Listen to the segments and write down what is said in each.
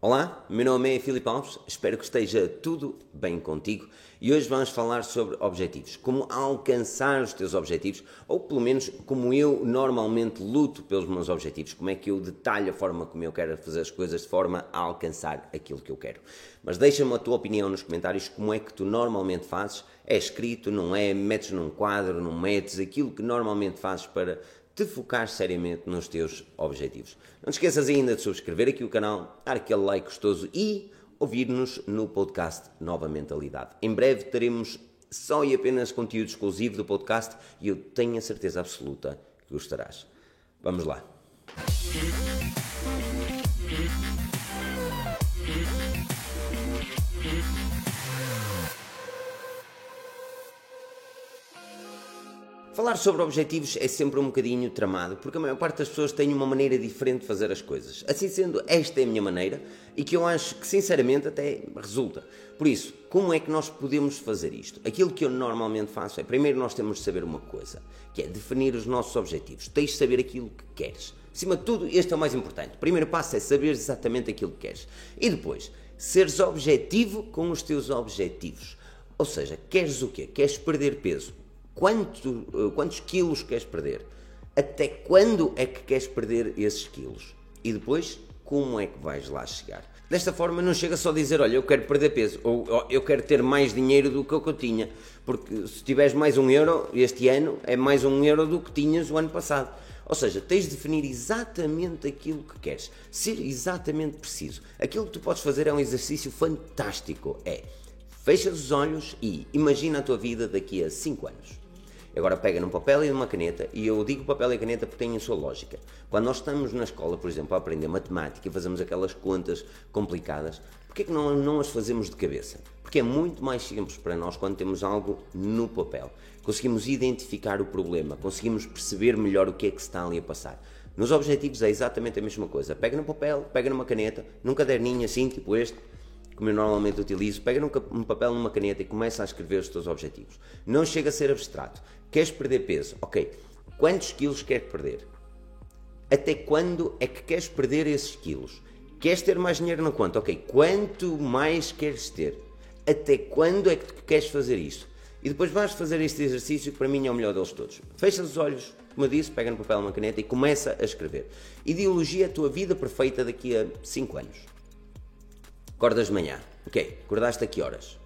Olá, meu nome é Filipe Alves, espero que esteja tudo bem contigo. E hoje vamos falar sobre objetivos, como alcançar os teus objetivos, ou pelo menos como eu normalmente luto pelos meus objetivos, como é que eu detalho a forma como eu quero fazer as coisas de forma a alcançar aquilo que eu quero. Mas deixa-me a tua opinião nos comentários, como é que tu normalmente fazes, é escrito, não é, metes num quadro, não metes, aquilo que normalmente fazes para te focar seriamente nos teus objetivos. Não te esqueças ainda de subscrever aqui o canal, dar aquele like gostoso e ouvir-nos no podcast Nova Mentalidade. Em breve teremos só e apenas conteúdo exclusivo do podcast e eu tenho a certeza absoluta que gostarás. Vamos lá. Falar sobre objetivos é sempre um bocadinho tramado, porque a maior parte das pessoas tem uma maneira diferente de fazer as coisas. Assim sendo, esta é a minha maneira e que eu acho que sinceramente até resulta. Por isso, como é que nós podemos fazer isto? Aquilo que eu normalmente faço é, primeiro nós temos de saber uma coisa, que é definir os nossos objetivos. Tens de saber aquilo que queres. Acima de tudo, este é o mais importante. O primeiro passo é saber exatamente aquilo que queres. E depois, seres objetivo com os teus objetivos. Ou seja, queres o quê? Queres perder peso quanto, eh, quantos quilos queres perder, até quando é que queres perder esses quilos e depois como é que vais lá chegar. Desta forma não chega só a dizer, olha, eu quero perder peso, ou eu quero ter mais dinheiro do que eu tinha, porque se tiveres mais um euro este ano, é mais um euro do que tinhas o ano passado. Ou seja, tens de definir exatamente aquilo que queres, ser exatamente preciso. Aquilo que tu podes fazer é um exercício fantástico, é fecha os olhos e imagina a tua vida daqui a 5 anos. Agora pega num papel e numa caneta, e eu digo papel e caneta porque tem a sua lógica. Quando nós estamos na escola, por exemplo, a aprender matemática e fazemos aquelas contas complicadas, porquê que não, não as fazemos de cabeça? Porque é muito mais simples para nós quando temos algo no papel. Conseguimos identificar o problema, conseguimos perceber melhor o que é que se está ali a passar. Nos objetivos é exatamente a mesma coisa. Pega no papel, pega numa caneta, num caderninho assim, tipo este, como eu normalmente utilizo, pega num papel, numa caneta e começa a escrever os teus objetivos. Não chega a ser abstrato. Queres perder peso? Ok. Quantos quilos queres perder? Até quando é que queres perder esses quilos? Queres ter mais dinheiro na conta? Ok. Quanto mais queres ter? Até quando é que queres fazer isto? E depois vais fazer este exercício que para mim é o melhor deles todos. Fecha os olhos, como eu disse, pega no papel uma caneta e começa a escrever. Ideologia a tua vida perfeita daqui a 5 anos. Acordas de manhã. Ok, acordaste a que horas?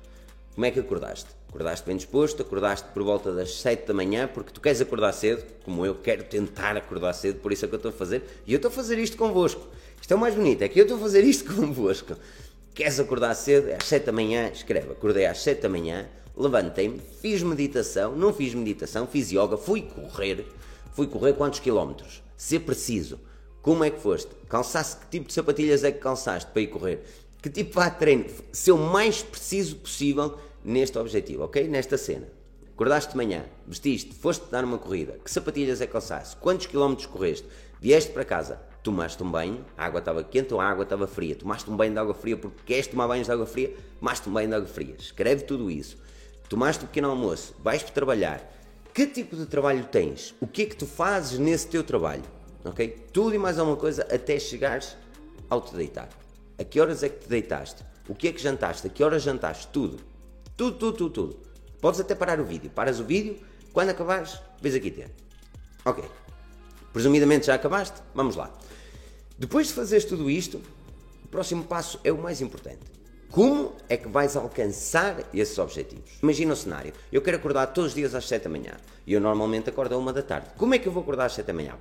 Como é que acordaste? Acordaste bem disposto, acordaste por volta das 7 da manhã, porque tu queres acordar cedo, como eu quero tentar acordar cedo, por isso é que eu estou a fazer, e eu estou a fazer isto convosco. Isto é o mais bonito, é que eu estou a fazer isto convosco. Queres acordar cedo? É às 7 da manhã, escreve, acordei às 7 da manhã, levantei-me, fiz meditação, não fiz meditação, fiz yoga, fui correr, fui correr quantos quilómetros? Ser preciso. Como é que foste? Calçaste, que tipo de sapatilhas é que calçaste para ir correr? Que tipo de treino? Ser o mais preciso possível neste objetivo, ok? Nesta cena. Acordaste de manhã, vestiste, foste dar uma corrida, que sapatilhas é que calçaste? Quantos quilómetros correste? Vieste para casa, tomaste um banho, a água estava quente ou a água estava fria? Tomaste um banho de água fria porque queres tomar banhos de água fria? Tomaste um banho de água fria. Escreve tudo isso. Tomaste um pequeno almoço, vais para trabalhar. Que tipo de trabalho tens? O que é que tu fazes nesse teu trabalho? Ok? Tudo e mais alguma coisa até chegares ao te deitar. A que horas é que te deitaste? O que é que jantaste? A que horas jantaste? Tudo. Tudo, tudo, tudo, tudo. Podes até parar o vídeo. Paras o vídeo, quando acabares, vês aqui ter. Ok. Presumidamente já acabaste? Vamos lá. Depois de fazeres tudo isto, o próximo passo é o mais importante. Como é que vais alcançar esses objetivos? Imagina o cenário. Eu quero acordar todos os dias às 7 da manhã. E eu normalmente acordo a 1 da tarde. Como é que eu vou acordar às 7 da manhã?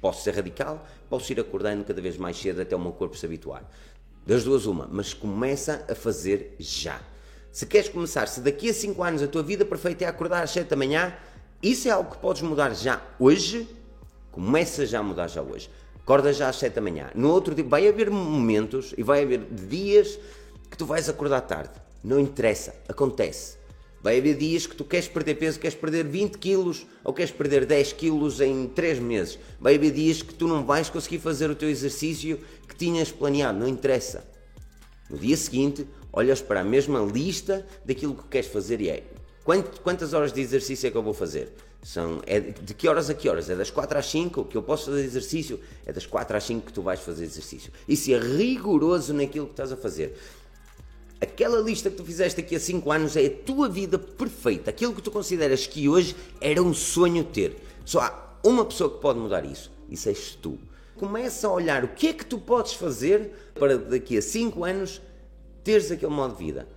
Posso ser radical, posso ir acordando cada vez mais cedo até o meu corpo se habituar. Das duas, uma, mas começa a fazer já. Se queres começar, se daqui a 5 anos a tua vida perfeita é acordar às 7 da manhã, isso é algo que podes mudar já hoje, começa já a mudar já hoje. Acorda já às 7 da manhã. No outro dia, vai haver momentos e vai haver dias que tu vais acordar tarde. Não interessa, acontece. Vai haver dias que tu queres perder peso, queres perder 20 quilos ou queres perder 10 quilos em 3 meses. Vai haver dias que tu não vais conseguir fazer o teu exercício que tinhas planeado, não interessa. No dia seguinte, olhas para a mesma lista daquilo que queres fazer e é quantas horas de exercício é que eu vou fazer? São, é de que horas a que horas? É das 4 às 5 que eu posso fazer exercício? É das 4 às 5 que tu vais fazer exercício. Se é rigoroso naquilo que estás a fazer. Aquela lista que tu fizeste aqui a 5 anos é a tua vida perfeita. Aquilo que tu consideras que hoje era um sonho ter. Só há uma pessoa que pode mudar isso. E és tu. Começa a olhar o que é que tu podes fazer para daqui a 5 anos teres aquele modo de vida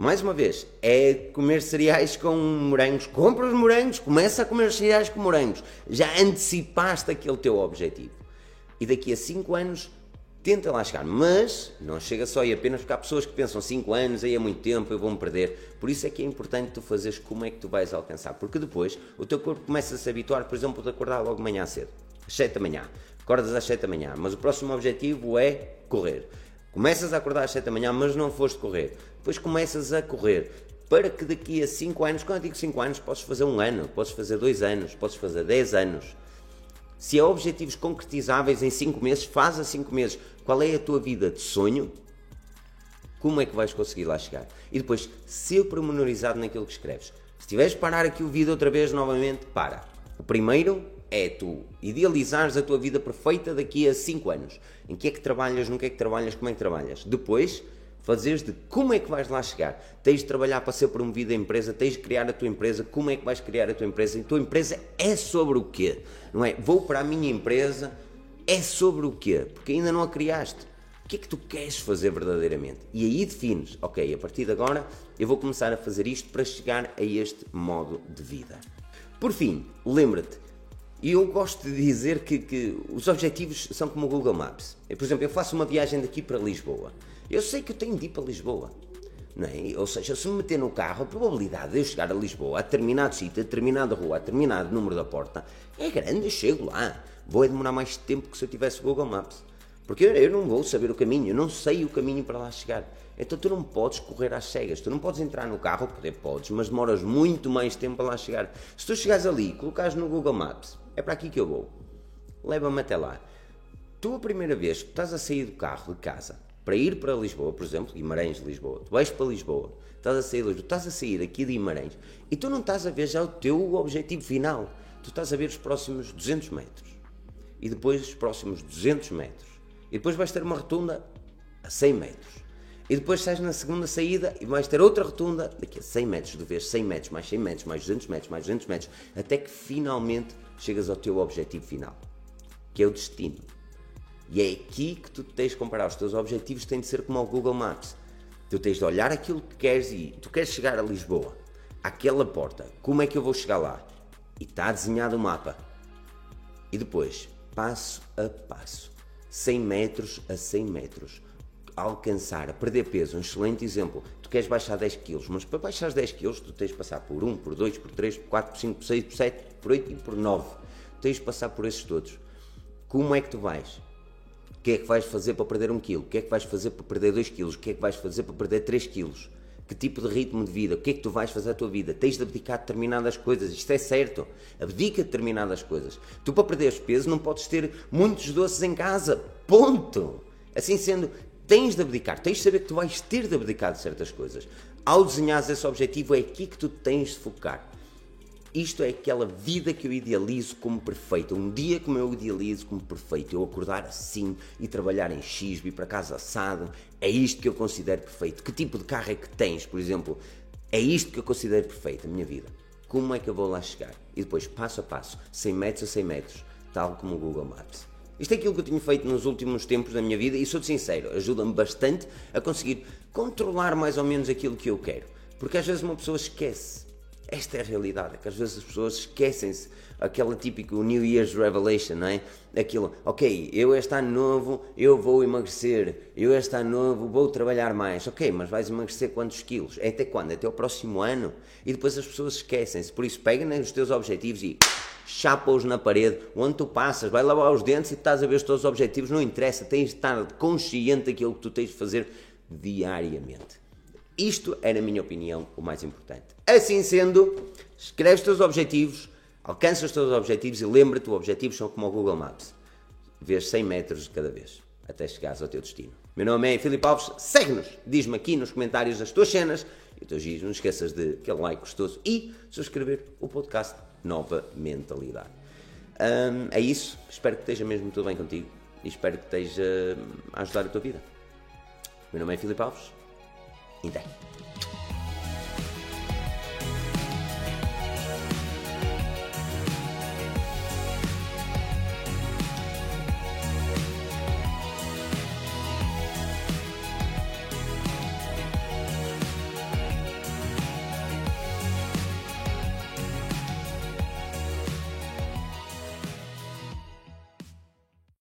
mais uma vez, é comer cereais com morangos. Compra os morangos, começa a comer cereais com morangos. Já antecipaste aquele teu objetivo. E daqui a 5 anos, tenta lá chegar. Mas não chega só e apenas porque há pessoas que pensam 5 anos, aí é muito tempo, eu vou-me perder. Por isso é que é importante tu fazeres como é que tu vais alcançar. Porque depois o teu corpo começa a se habituar, por exemplo, de acordar logo de manhã cedo. Às 7 da manhã. Acordas às 7 da manhã. Mas o próximo objetivo é correr. Começas a acordar às 7 da manhã, mas não foste correr. Depois começas a correr. Para que daqui a 5 anos, quando eu digo 5 anos, podes fazer um ano, podes fazer 2 anos, podes fazer 10 anos. Se há objetivos concretizáveis em 5 meses, faz a 5 meses. Qual é a tua vida de sonho? Como é que vais conseguir lá chegar? E depois, ser pormenorizado naquilo que escreves. Se tiveres de parar aqui o vídeo outra vez, novamente, para. O primeiro é tu idealizares a tua vida perfeita daqui a 5 anos. Em que é que trabalhas, no que é que trabalhas, como é que trabalhas. Depois, fazeres de como é que vais lá chegar. Tens de trabalhar para ser promovido a empresa, tens de criar a tua empresa, como é que vais criar a tua empresa. E a tua empresa é sobre o quê? Não é? Vou para a minha empresa, é sobre o quê? Porque ainda não a criaste. O que é que tu queres fazer verdadeiramente? E aí defines, ok, a partir de agora eu vou começar a fazer isto para chegar a este modo de vida. Por fim, lembra-te, e eu gosto de dizer que, que, os objetivos são como o Google Maps. Por exemplo, eu faço uma viagem daqui para Lisboa. Eu sei que eu tenho de ir para Lisboa. Não é? Ou seja, se me meter no carro, a probabilidade de eu chegar a Lisboa, a determinado sítio, a determinada rua, a determinado número da porta, é grande, eu chego lá. Vou demorar mais tempo que se eu tivesse Google Maps. Porque eu, eu não vou saber o caminho, eu não sei o caminho para lá chegar. Então tu não podes correr às cegas, tu não podes entrar no carro, poder podes, mas demoras muito mais tempo para lá chegar. Se tu chegares ali e colocares no Google Maps, é para aqui que eu vou, leva-me até lá. Tu a primeira vez que estás a sair do carro de casa, para ir para Lisboa, por exemplo, Guimarães, Lisboa, tu vais para Lisboa, estás a sair Lisboa, estás a sair aqui de Guimarães e tu não estás a ver já o teu objetivo final, tu estás a ver os próximos 200 metros e depois os próximos 200 metros e depois vais ter uma rotunda a 100 metros e depois sais na segunda saída e vais ter outra rotunda daqui a 100 metros, de vez 100 metros, mais 100 metros, mais 200 metros, mais 200 metros, até que finalmente chegas ao teu objetivo final, que é o destino. E é aqui que tu tens de comparar. Os teus objetivos têm de ser como o Google Maps. Tu tens de olhar aquilo que queres e tu queres chegar a Lisboa, àquela porta. Como é que eu vou chegar lá? E está desenhado o mapa. E depois, passo a passo, 100 metros a 100 metros, alcançar, perder peso. Um excelente exemplo. Tu queres baixar 10 kg, mas para baixar 10 kg tu tens de passar por 1, por 2, por 3, por 4, por 5, por 6, por 7, por 8 e por 9. Tens de passar por esses todos. Como é que tu vais? O que é que vais fazer para perder 1 kg? O que é que vais fazer para perder 2 kg? O que é que vais fazer para perder 3 kg? Que tipo de ritmo de vida? O que é que tu vais fazer à tua vida? Tens de abdicar de determinadas coisas. Isto é certo. Abdica de determinadas coisas. Tu, para perderes peso, não podes ter muitos doces em casa. Ponto. Assim sendo, tens de abdicar. Tens de saber que tu vais ter de abdicar de certas coisas. Ao desenhares esse objetivo, é aqui que tu tens de focar. Isto é aquela vida que eu idealizo como perfeita. Um dia como eu idealizo como perfeito. Eu acordar assim e trabalhar em X, vir para casa assado. É isto que eu considero perfeito. Que tipo de carro é que tens, por exemplo? É isto que eu considero perfeito, a minha vida. Como é que eu vou lá chegar? E depois, passo a passo, 100 metros a 100 metros, tal como o Google Maps. Isto é aquilo que eu tenho feito nos últimos tempos da minha vida e sou sincero, ajuda-me bastante a conseguir controlar mais ou menos aquilo que eu quero. Porque às vezes uma pessoa esquece esta é a realidade, é que às vezes as pessoas esquecem-se aquela típica New Year's Revelation, não é? Aquilo, ok, eu este ano novo eu vou emagrecer, eu este ano novo vou trabalhar mais, ok, mas vais emagrecer quantos quilos? É até quando? Até o próximo ano? E depois as pessoas esquecem-se, por isso pega nos teus objetivos e chapa-os na parede, onde tu passas, vai lavar os dentes e estás a ver os teus objetivos, não interessa, tens de estar consciente daquilo que tu tens de fazer diariamente. Isto é, na minha opinião, o mais importante. Assim sendo, escreve os teus objetivos, alcança os teus objetivos e lembra-te, os objetivos são como o Google Maps. Vês 100 metros de cada vez, até chegares ao teu destino. Meu nome é Filipe Alves, segue-nos, diz-me aqui nos comentários as tuas cenas e os teus giros, não esqueças de aquele like gostoso e subscrever o podcast nova mentalidade. Um, é isso, espero que esteja mesmo tudo bem contigo e espero que esteja a ajudar a tua vida. Meu nome é Filipe Alves. 你在。